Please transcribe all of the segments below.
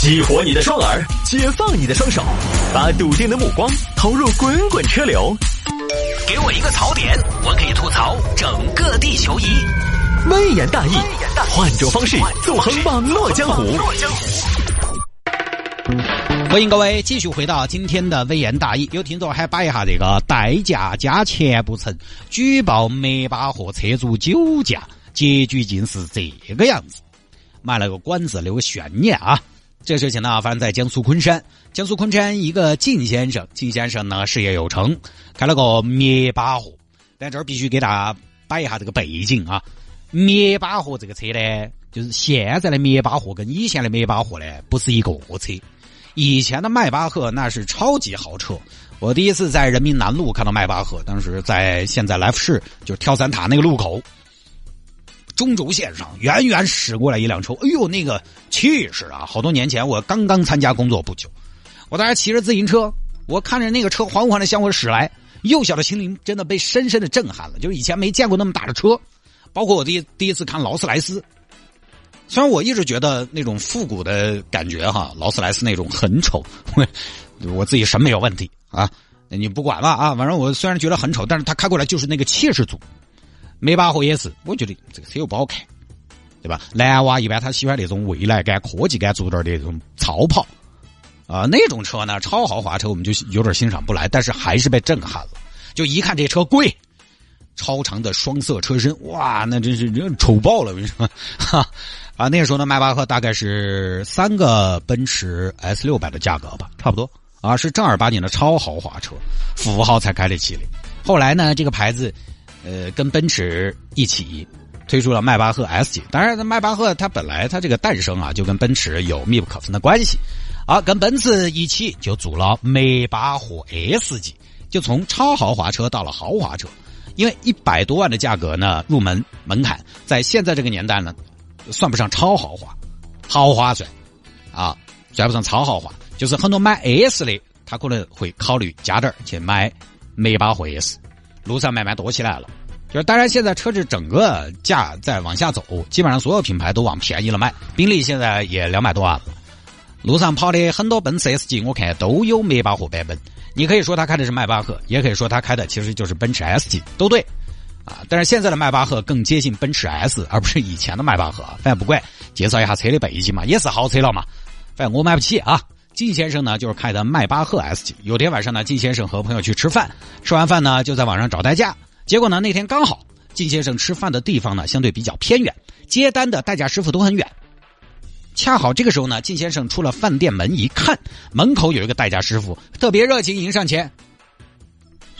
激活你的双耳，解放你的双手，把笃定的目光投入滚滚车流。给我一个槽点，我可以吐槽整个地球仪。微言大义，换种方式纵横网络江湖。欢迎各位继续回到今天的微言大义。有听众还摆一下这个代驾加钱不成，举报梅巴和车主酒驾，结局竟是这个样子。卖了个关子，留个悬念啊！这事情呢，发生在江苏昆山。江苏昆山一个靳先生，靳先生呢事业有成，开了个灭巴赫。但这儿必须给大家摆一下这个背景啊！灭巴赫这个车呢，就是现在的灭巴赫跟以前的灭巴赫呢不是一个车。以前的迈巴赫那是超级豪车，我第一次在人民南路看到迈巴赫，当时在现在来福士，就是跳伞塔那个路口，中轴线上远远驶过来一辆车，哎呦那个气势啊！好多年前我刚刚参加工作不久，我当时骑着自行车，我看着那个车缓缓的向我驶来，幼小的心灵真的被深深的震撼了，就是以前没见过那么大的车，包括我第第一次看劳斯莱斯。虽然我一直觉得那种复古的感觉哈，劳斯莱斯那种很丑，我自己审美有问题啊，你不管了啊，反正我虽然觉得很丑，但是他开过来就是那个气势足。迈巴赫也是，我觉得这个车又不好看，对吧？男娃一般他喜欢那种未来感、科技感足点的那种超跑啊，那种车呢，超豪华车我们就有点欣赏不来，但是还是被震撼了。就一看这车贵，超长的双色车身，哇，那真是丑爆了，我跟你说，哈。啊，那个时候呢，迈巴赫大概是三个奔驰 S 六百的价格吧，差不多啊，是正儿八经的超豪华车，富豪才开得起的。后来呢，这个牌子，呃，跟奔驰一起推出了迈巴赫 S 级。当然，迈巴赫它本来它这个诞生啊，就跟奔驰有密不可分的关系，啊，跟奔驰一起就做了迈巴赫 S 级，就从超豪华车到了豪华车。因为一百多万的价格呢，入门门槛，在现在这个年代呢。算不上超豪华，豪华算，啊，算不上超豪华，就是很多买 S 的，他可能会考虑加点去买迈巴赫 S，路上慢慢多起来了。就是当然，现在车子整个价在往下走，基本上所有品牌都往便宜了卖。宾利现在也两百多万了，路上跑的很多奔驰 S 级，我看都有迈巴赫版本。你可以说他开的是迈巴赫，也可以说他开的其实就是奔驰 S 级，都对。啊，但是现在的迈巴赫更接近奔驰 S，而不是以前的迈巴赫。反正不管，介绍一下车的背景嘛，也是豪车了嘛。反正我买不起啊。靳先生呢，就是开的迈巴赫 S 级。有天晚上呢，靳先生和朋友去吃饭，吃完饭呢，就在网上找代驾。结果呢，那天刚好靳先生吃饭的地方呢，相对比较偏远，接单的代驾师傅都很远。恰好这个时候呢，靳先生出了饭店门一看，门口有一个代驾师傅，特别热情迎上前：“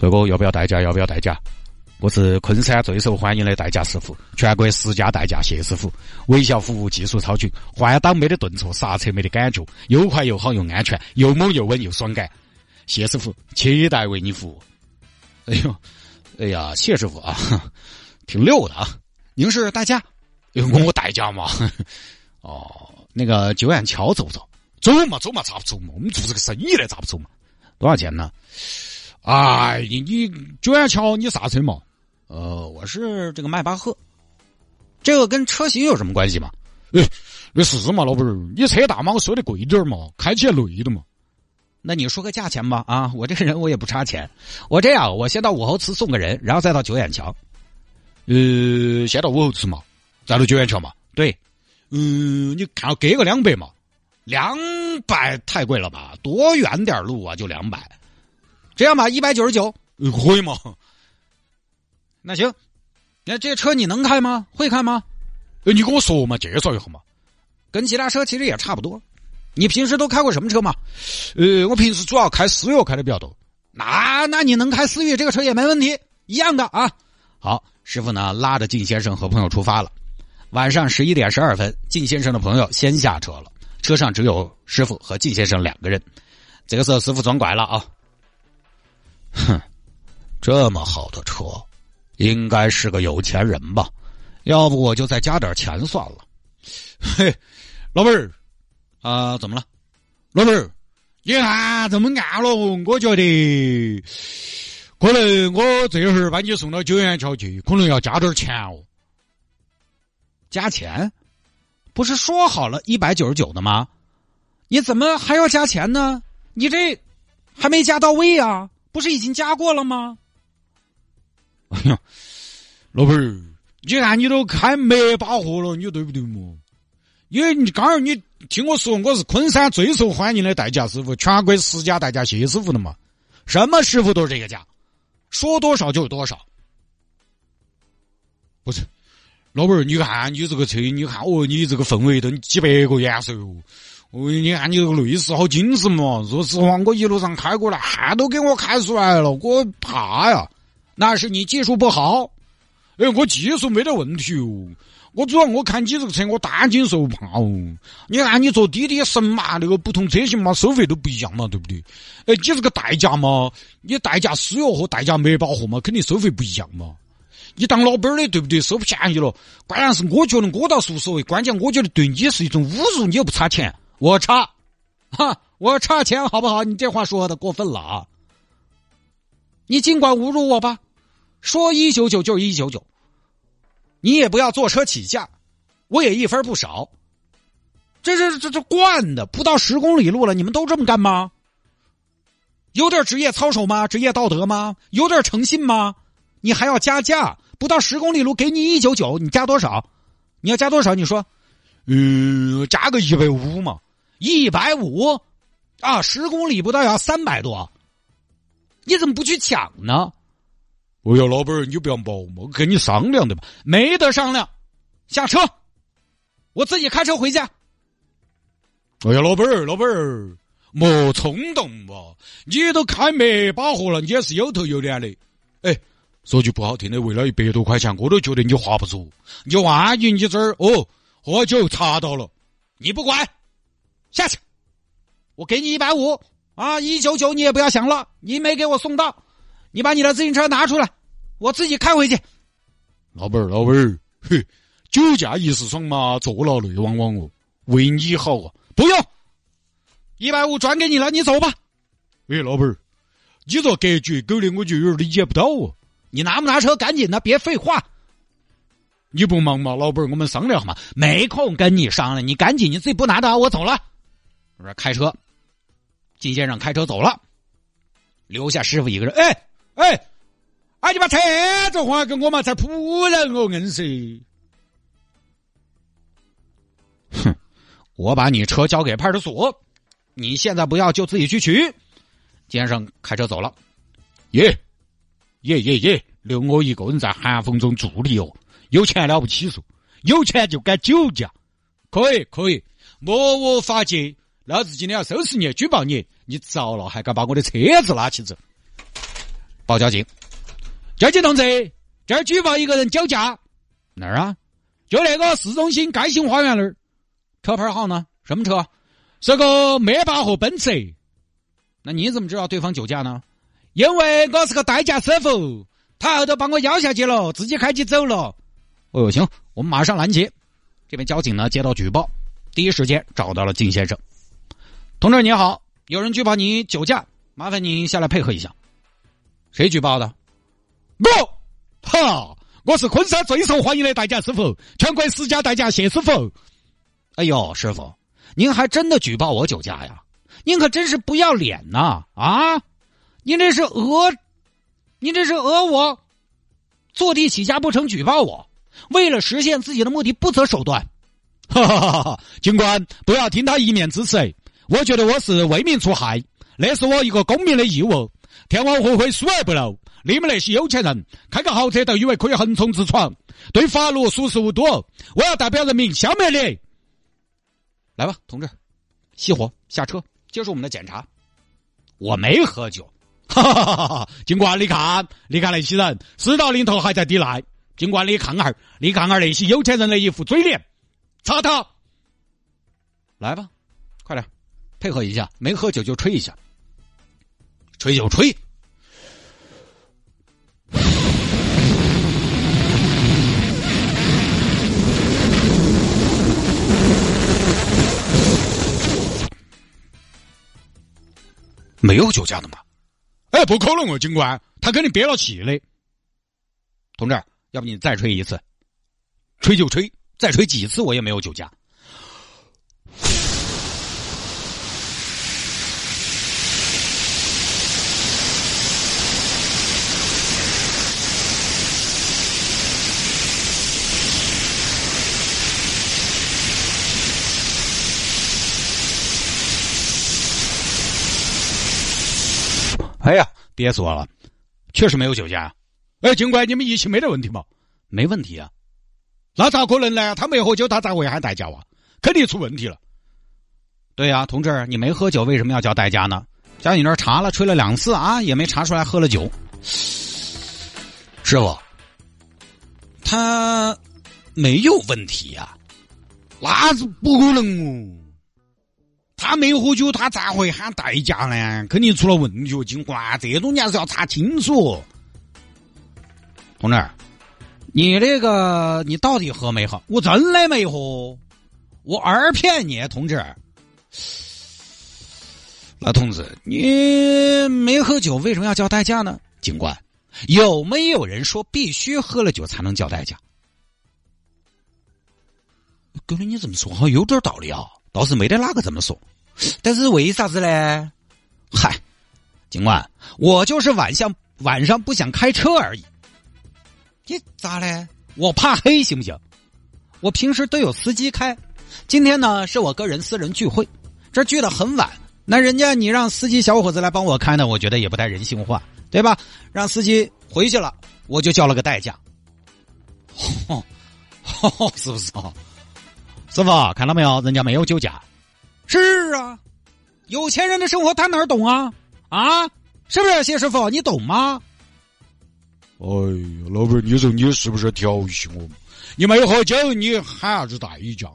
帅哥，要不要代驾？要不要代驾？”我是昆山最受欢迎的代驾师傅，全国十佳代驾谢师傅，微笑服务技术超群，换挡没得顿挫，刹车没得感觉，又快又好又安全，又猛又稳又爽感。谢师傅，期待为你服务。哎呦，哎呀，谢师傅啊，挺溜的啊。您是代驾？用我代驾嘛。哦，那个九眼桥走不走？走嘛，走嘛，咋不走嘛？我们做这个生意的，咋不走嘛？多少钱呢？哎，你你九眼桥你啥车嘛？呃，我是这个迈巴赫，这个跟车型有什么关系吗？哎，那是嘛，老板儿，你车大嘛，我收的贵点儿嘛，开起来累的嘛。那你说个价钱吧，啊，我这个人我也不差钱，我这样，我先到武侯祠送个人，然后再到九眼桥。呃，先到武侯祠嘛，再到九眼桥嘛。对，嗯，你看给个两百嘛，两百太贵了吧？多远点路啊，就两百，这样吧，一百九十九，可以吗？那行，那这车你能开吗？会开吗？呃，你跟我说嘛，介绍一下嘛。跟其他车其实也差不多。你平时都开过什么车嘛？呃，我平时主要开思域开的比较多。那那你能开思域这个车也没问题，一样的啊。好，师傅呢拉着靳先生和朋友出发了。晚上十一点十二分，靳先生的朋友先下车了，车上只有师傅和靳先生两个人。这个时候，师傅装拐了啊。哼，这么好的车。应该是个有钱人吧，要不我就再加点钱算了。嘿，老板儿啊，怎么了？老板儿，你看这么暗了，我觉得可能我这会儿把你送到九元桥去，可能要加点钱哦。加钱？不是说好了一百九十九的吗？你怎么还要加钱呢？你这还没加到位啊？不是已经加过了吗？哎呀，老板儿，你看你都开没把货了，你对不对嘛？因为你刚儿你听我说，我是昆山最受欢迎的代驾师傅，全国十佳代驾谢师傅的嘛，什么师傅都是这个价，说多少就是多少。不是，老板儿，你看你这个车，你看哦，你这个氛围都几百个颜色哦。哦，你看你这个内饰好精神嘛！说实话，我一路上开过来，汗都给我开出来了，我怕呀。那是你技术不好，哎，我技术没得问题哦。我主要我看你这个车，我担惊受怕哦。你看你坐滴滴、神马那个不同车型嘛，收费都不一样嘛，对不对？哎，你这个代驾嘛，你代驾私钥和代驾没把货嘛，肯定收费不一样嘛。你当老板的对不对？收便宜了，关键是我觉得我倒是无所谓，关键我觉得对你是一种侮辱，你又不差钱。我差，哈，我差钱好不好？你这话说的过分了啊！你尽管侮辱我吧，说一九九就是一九九，你也不要坐车起价，我也一分不少。这这这这惯的，不到十公里路了，你们都这么干吗？有点职业操守吗？职业道德吗？有点诚信吗？你还要加价？不到十公里路给你一九九，你加多少？你要加多少？你说，嗯，加个一百五嘛。一百五，啊，十公里不到要三百多，你怎么不去抢呢？哎呀，老板儿，你不要冒嘛，跟你商量。的嘛，没得商量，下车，我自己开车回家。哎呀，老板儿，老板儿，莫冲动嘛，你都开没把货了，你也是有头有脸的。哎，说句不好听的，为了一百多块钱，我都觉得你划不着。你万一你这儿。哦，喝酒查到了，你不管。下去，我给你一百五。啊，一九九你也不要想了，你没给我送到，你把你的自行车拿出来，我自己开回去。老板儿，老板儿，嘿，酒驾一时爽嘛，坐牢泪汪汪哦，为你好啊，不用，一百五转给你了，你走吧。喂，老板儿，你这格局狗的，我就有点理解不到哦。你拿不拿车？赶紧的，别废话。你不忙吗，老板儿？我们商量嘛，没空跟你商量，你赶紧，你自己不拿的，我走了。我说开车，金先生开车走了，留下师傅一个人。哎哎，哎，你把车子还给我嘛，才仆人哦，硬是。哼，我把你车交给派出所，你现在不要就自己去取。金先生开车走了。耶耶耶耶，留我一个人在寒风中伫立哦，有钱了不起嗦，有钱就敢酒驾，可以可以，莫我法界。老子今天要收拾你，举报你！你糟了，还敢把我的车子拉起走？报交警！交警同志，这儿举报一个人酒驾。哪儿啊？就那个市中心盖兴花园那儿。车牌号呢？什么车？是个迈巴赫奔驰。那你怎么知道对方酒驾呢？因为我是个代驾师傅，他后头把我邀下去了，自己开起走了。哦，行，我们马上拦截。这边交警呢接到举报，第一时间找到了金先生。同志你好，有人举报你酒驾，麻烦你下来配合一下。谁举报的？我，哈，我是昆山最受欢迎的代驾师傅，全国十佳代驾谢师傅。哎呦，师傅，您还真的举报我酒驾呀？您可真是不要脸呐！啊，您这是讹，您这是讹我，坐地起价不成举报我，为了实现自己的目的不择手段。哈哈哈哈！警官，不要听他一面之词。我觉得我是为民除害，那是我一个公民的义务。天网恢恢，疏而不漏。你们那些有钱人开个豪车都以为可以横冲直闯，对法律熟视无睹。我要代表人民消灭你！来吧，同志，熄火，下车，接受我们的检查。我没喝酒，哈哈哈哈！警官，你看，你看那些人，事到临头还在抵赖。警官，你看哈，你看哈那些有钱人的一副嘴脸，查他！来吧，快点。配合一下，没喝酒就吹一下，吹就吹，没有酒驾的吗？哎，不可能啊，警官，他肯定憋了气的。同志，要不你再吹一次，吹就吹，再吹几次我也没有酒驾。哎呀，别说了，确实没有酒驾。哎，警官，你们仪器没得问题吗？没问题啊。那咋可能呢？他没喝酒，他咋会喊代驾啊？肯定出问题了。对呀，同志，你没喝酒，为什么要叫代驾呢？在你那儿查了，吹了两次啊，也没查出来喝了酒。师傅，他没有问题呀，那是不可能哦。他没喝酒，他咋会喊代驾呢？肯定出了问题，警官，这种你还是要查清楚。同志，你这个你到底喝没喝？我真的没喝，我二骗你，同志。那同志，你没喝酒，为什么要叫代驾呢？警官，有没有人说必须喝了酒才能叫代驾？哥们，你这么说好像有点道理啊，倒是没得哪个这么说。但是为啥子呢？嗨，警官，我就是晚上晚上不想开车而已。你咋嘞？我怕黑，行不行？我平时都有司机开，今天呢是我个人私人聚会，这聚的很晚。那人家你让司机小伙子来帮我开呢，我觉得也不太人性化，对吧？让司机回去了，我就叫了个代驾，是不是啊？师傅看到没有？人家没有酒驾。是啊，有钱人的生活他哪儿懂啊？啊，是不是谢师傅？你懂吗？哎呀，老板，你说你是不是调戏我？你没喝酒，你喊啥子代驾？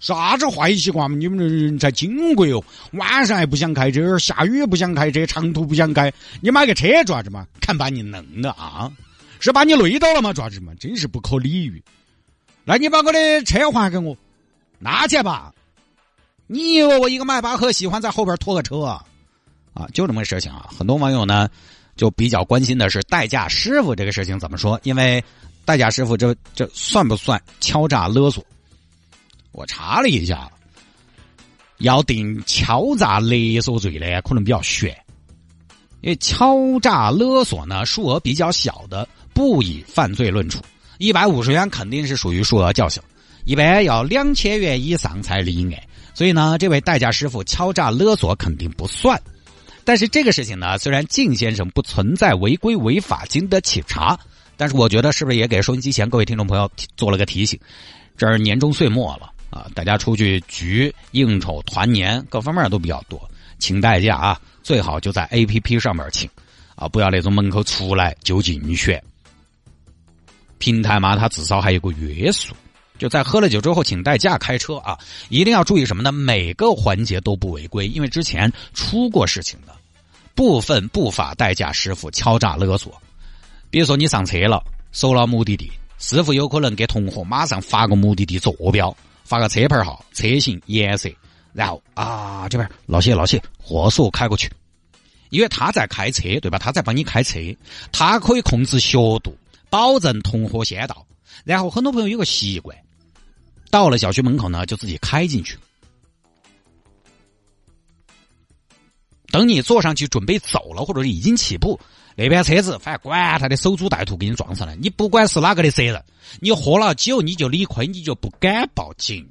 啥子坏习惯嘛？你们这人才金贵哦！晚上还不想开车，下雨不想开车，长途不想开，你买个车做啥子嘛？看把你弄的啊！是把你累到了吗？做啥子嘛？真是不可理喻！那你把我的车还给我，拿去吧！你以为我一个迈巴赫喜欢在后边拖个车啊？啊，就这么个事情啊！很多网友呢就比较关心的是代驾师傅这个事情怎么说？因为代驾师傅这这算不算敲诈勒索？我查了一下，要定敲诈勒索罪呢，可能比较悬。因为敲诈勒索呢，数额比较小的，不以犯罪论处。一百五十元肯定是属于数额较小，一般要两千元以上才立案。所以呢，这位代驾师傅敲诈勒索肯定不算。但是这个事情呢，虽然靳先生不存在违规违法，经得起查，但是我觉得是不是也给收音机前各位听众朋友做了个提醒？这儿年终岁末了。啊，大家出去局应酬、团年，各方面都比较多，请代驾啊，最好就在 A P P 上面请，啊，不要那种门口出来就竞选。平台嘛，它至少还有个约束，就在喝了酒之后请代驾开车啊，一定要注意什么呢？每个环节都不违规，因为之前出过事情的，部分不法代驾师傅敲诈勒索，比如说你上车了，搜了目的地，师傅有可能给同伙马上发个目的地坐标。发个车牌号、车型、颜色，然后啊这边老谢老谢，火速开过去，因为他在开车，对吧？他在帮你开车，他可以控制速度，保证同伙先到。然后很多朋友有个习惯，到了小区门口呢，就自己开进去。等你坐上去准备走了，或者是已经起步，那边车子反正管他的守株待兔给你撞上来，你不管是哪个的责任，你喝了酒你就理亏，你就不敢报警。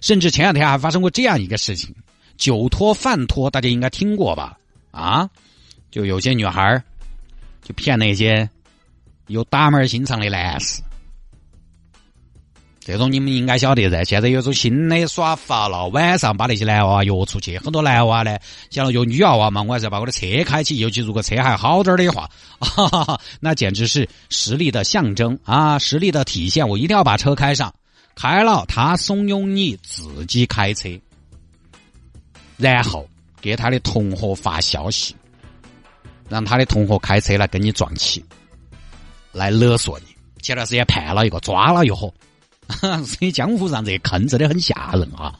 甚至前两天还发生过这样一个事情，酒托饭托，大家应该听过吧？啊，就有些女孩就骗那些有打门心肠的男士。这种你们应该晓得噻，现在有种新的耍法了，晚上把那些男娃娃约出去，很多男娃呢想要约女娃娃嘛，我还是要把我的车开起，尤其如果车还好点的话，哈哈哈，那简直是实力的象征啊，实力的体现，我一定要把车开上，开了他怂恿你自己开车，然后给他的同伙发消息，让他的同伙开车来跟你撞起，来勒索你。前段时间判了一个，抓了一伙。所以江湖上这坑真的很吓人啊！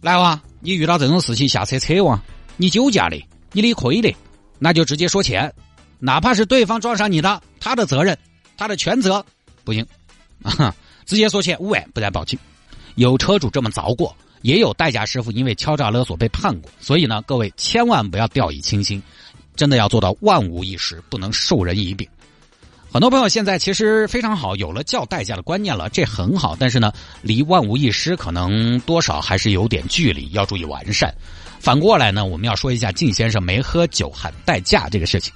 来哇，你遇到这种事情下车扯哇，你酒驾的，你理亏的，那就直接说钱，哪怕是对方撞上你的，他的责任，他的全责，不行，啊，直接说钱五万，不然报警。有车主这么遭过，也有代驾师傅因为敲诈勒索被判过。所以呢，各位千万不要掉以轻心，真的要做到万无一失，不能授人以柄。很多朋友现在其实非常好，有了叫代驾的观念了，这很好。但是呢，离万无一失可能多少还是有点距离，要注意完善。反过来呢，我们要说一下靳先生没喝酒喊代驾这个事情。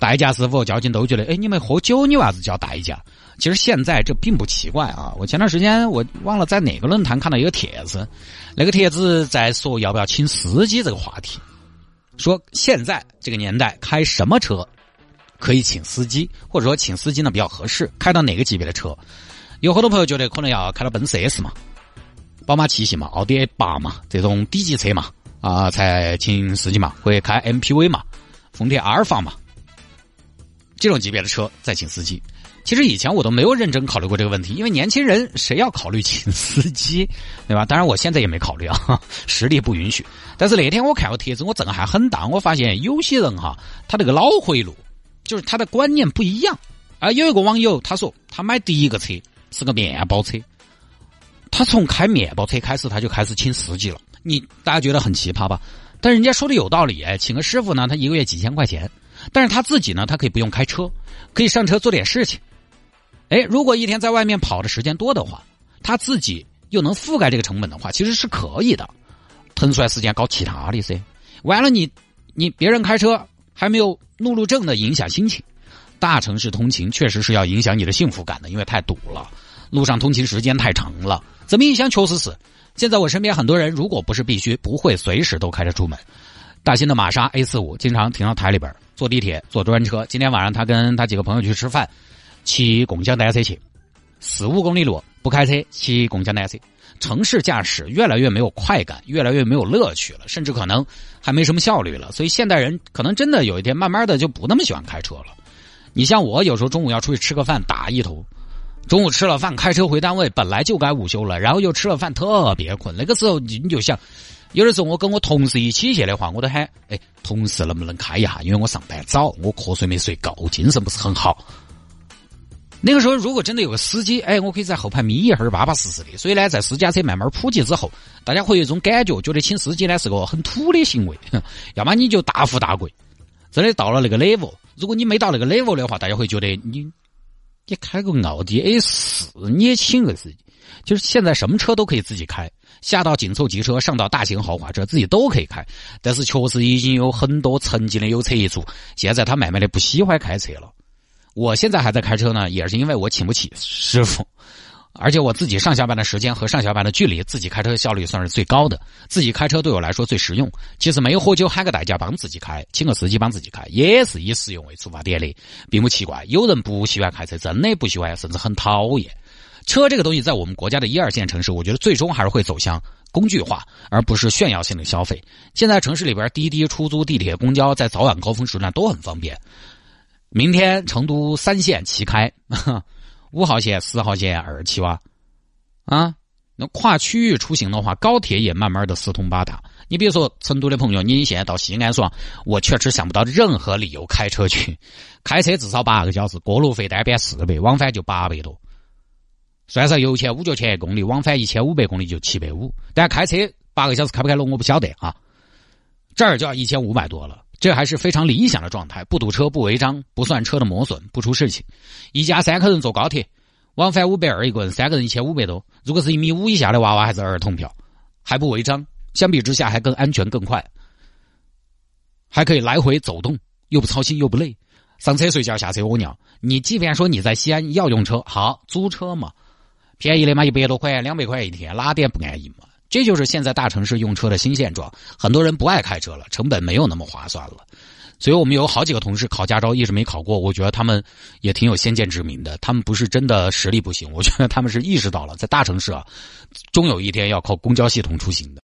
代驾师傅交警都觉得，哎，你没喝酒，你为啥子叫代驾？其实现在这并不奇怪啊。我前段时间我忘了在哪个论坛看到一个帖子，那个帖子在说要不要请司机这个话题，说现在这个年代开什么车？可以请司机，或者说请司机呢比较合适，开到哪个级别的车？有好多朋友觉得可能要开到奔驰 S 嘛，宝马七系嘛，奥迪 A 八嘛，这种低级车嘛，啊，才请司机嘛，会开 MPV 嘛，丰田阿尔法嘛，这种级别的车再请司机。其实以前我都没有认真考虑过这个问题，因为年轻人谁要考虑请司机，对吧？当然我现在也没考虑啊，实力不允许。但是那天我看个帖子，我震撼很大，我发现有些人哈，他这个脑回路。就是他的观念不一样，啊，有一个网友他说他买第一个车是个面包车，他从开面包车开始他就开始请司机了。你大家觉得很奇葩吧？但人家说的有道理，哎，请个师傅呢，他一个月几千块钱，但是他自己呢，他可以不用开车，可以上车做点事情。哎，如果一天在外面跑的时间多的话，他自己又能覆盖这个成本的话，其实是可以的，腾出来时间搞其他的噻。完了，你你别人开车。还没有怒路症的影响心情，大城市通勤确实是要影响你的幸福感的，因为太堵了，路上通勤时间太长了。怎么影响？确实是。现在我身边很多人，如果不是必须，不会随时都开车出门。大新的玛莎 A 四五经常停到台里边，坐地铁、坐专车。今天晚上他跟他几个朋友去吃饭，骑共享单车去，四五公里路不开车，骑共享单车。城市驾驶越来越没有快感，越来越没有乐趣了，甚至可能还没什么效率了。所以现代人可能真的有一天慢慢的就不那么喜欢开车了。你像我有时候中午要出去吃个饭，打一头，中午吃了饭开车回单位，本来就该午休了，然后又吃了饭特别困，那个时候你就想，有的时候我跟我同事一起去的话，我都喊，哎，同事能不能开一下？因为我上班早，我瞌睡没睡够，精神不是很好。那个时候，如果真的有个司机，哎，我可以在后排眯一会儿，巴巴适适的。所以呢，在私家车慢慢普及之后，大家会有一种感觉，觉得请司机呢是个很土的行为。要么你就大富大贵，真的到了那个 level。如果你没到那个 level 的话，大家会觉得你你开个奥迪 A 四，你也请个司机。就是现在什么车都可以自己开，下到紧凑级车，上到大型豪华车，自己都可以开。但是确实已经有很多曾经的有车一族，现在他慢慢的不喜欢开车了。我现在还在开车呢，也是因为我请不起师傅，而且我自己上下班的时间和上下班的距离，自己开车效率算是最高的。自己开车对我来说最实用。其实没有喝酒喊个代驾帮自己开，请个司机帮自己开，也是以实用为出发点的，并不奇怪。有人不喜欢开车，真的不喜欢，甚至很讨厌。车这个东西，在我们国家的一二线城市，我觉得最终还是会走向工具化，而不是炫耀性的消费。现在城市里边，滴滴、出租、地铁、公交，在早晚高峰时段都很方便。明天成都三线齐开，五号线、十号线二期哇，啊，那跨区域出行的话，高铁也慢慢的四通八达。你比如说成都的朋友，你现在到西安说，我确实想不到任何理由开车去，开车至少八个小时，过路费单边四百，往返就八百多，算上油钱五角钱一公里，往返一千五百公里就七百五。但开车八个小时开不开了，我不晓得啊，这儿就要一千五百多了。这还是非常理想的状态，不堵车，不违章，不算车的磨损，不出事情。一家三口人坐高铁，往返五百二一个人，三个人一千五百多。如果是一米五以下的娃娃，还是儿童票，还不违章，相比之下还更安全更快，还可以来回走动，又不操心又不累。上车睡觉，下车屙尿。你即便说你在西安要用车，好租车嘛，便宜的嘛，一百多块，两百块一天，哪点不安逸嘛？这就是现在大城市用车的新现状，很多人不爱开车了，成本没有那么划算了，所以我们有好几个同事考驾照一直没考过，我觉得他们也挺有先见之明的，他们不是真的实力不行，我觉得他们是意识到了在大城市啊，终有一天要靠公交系统出行的。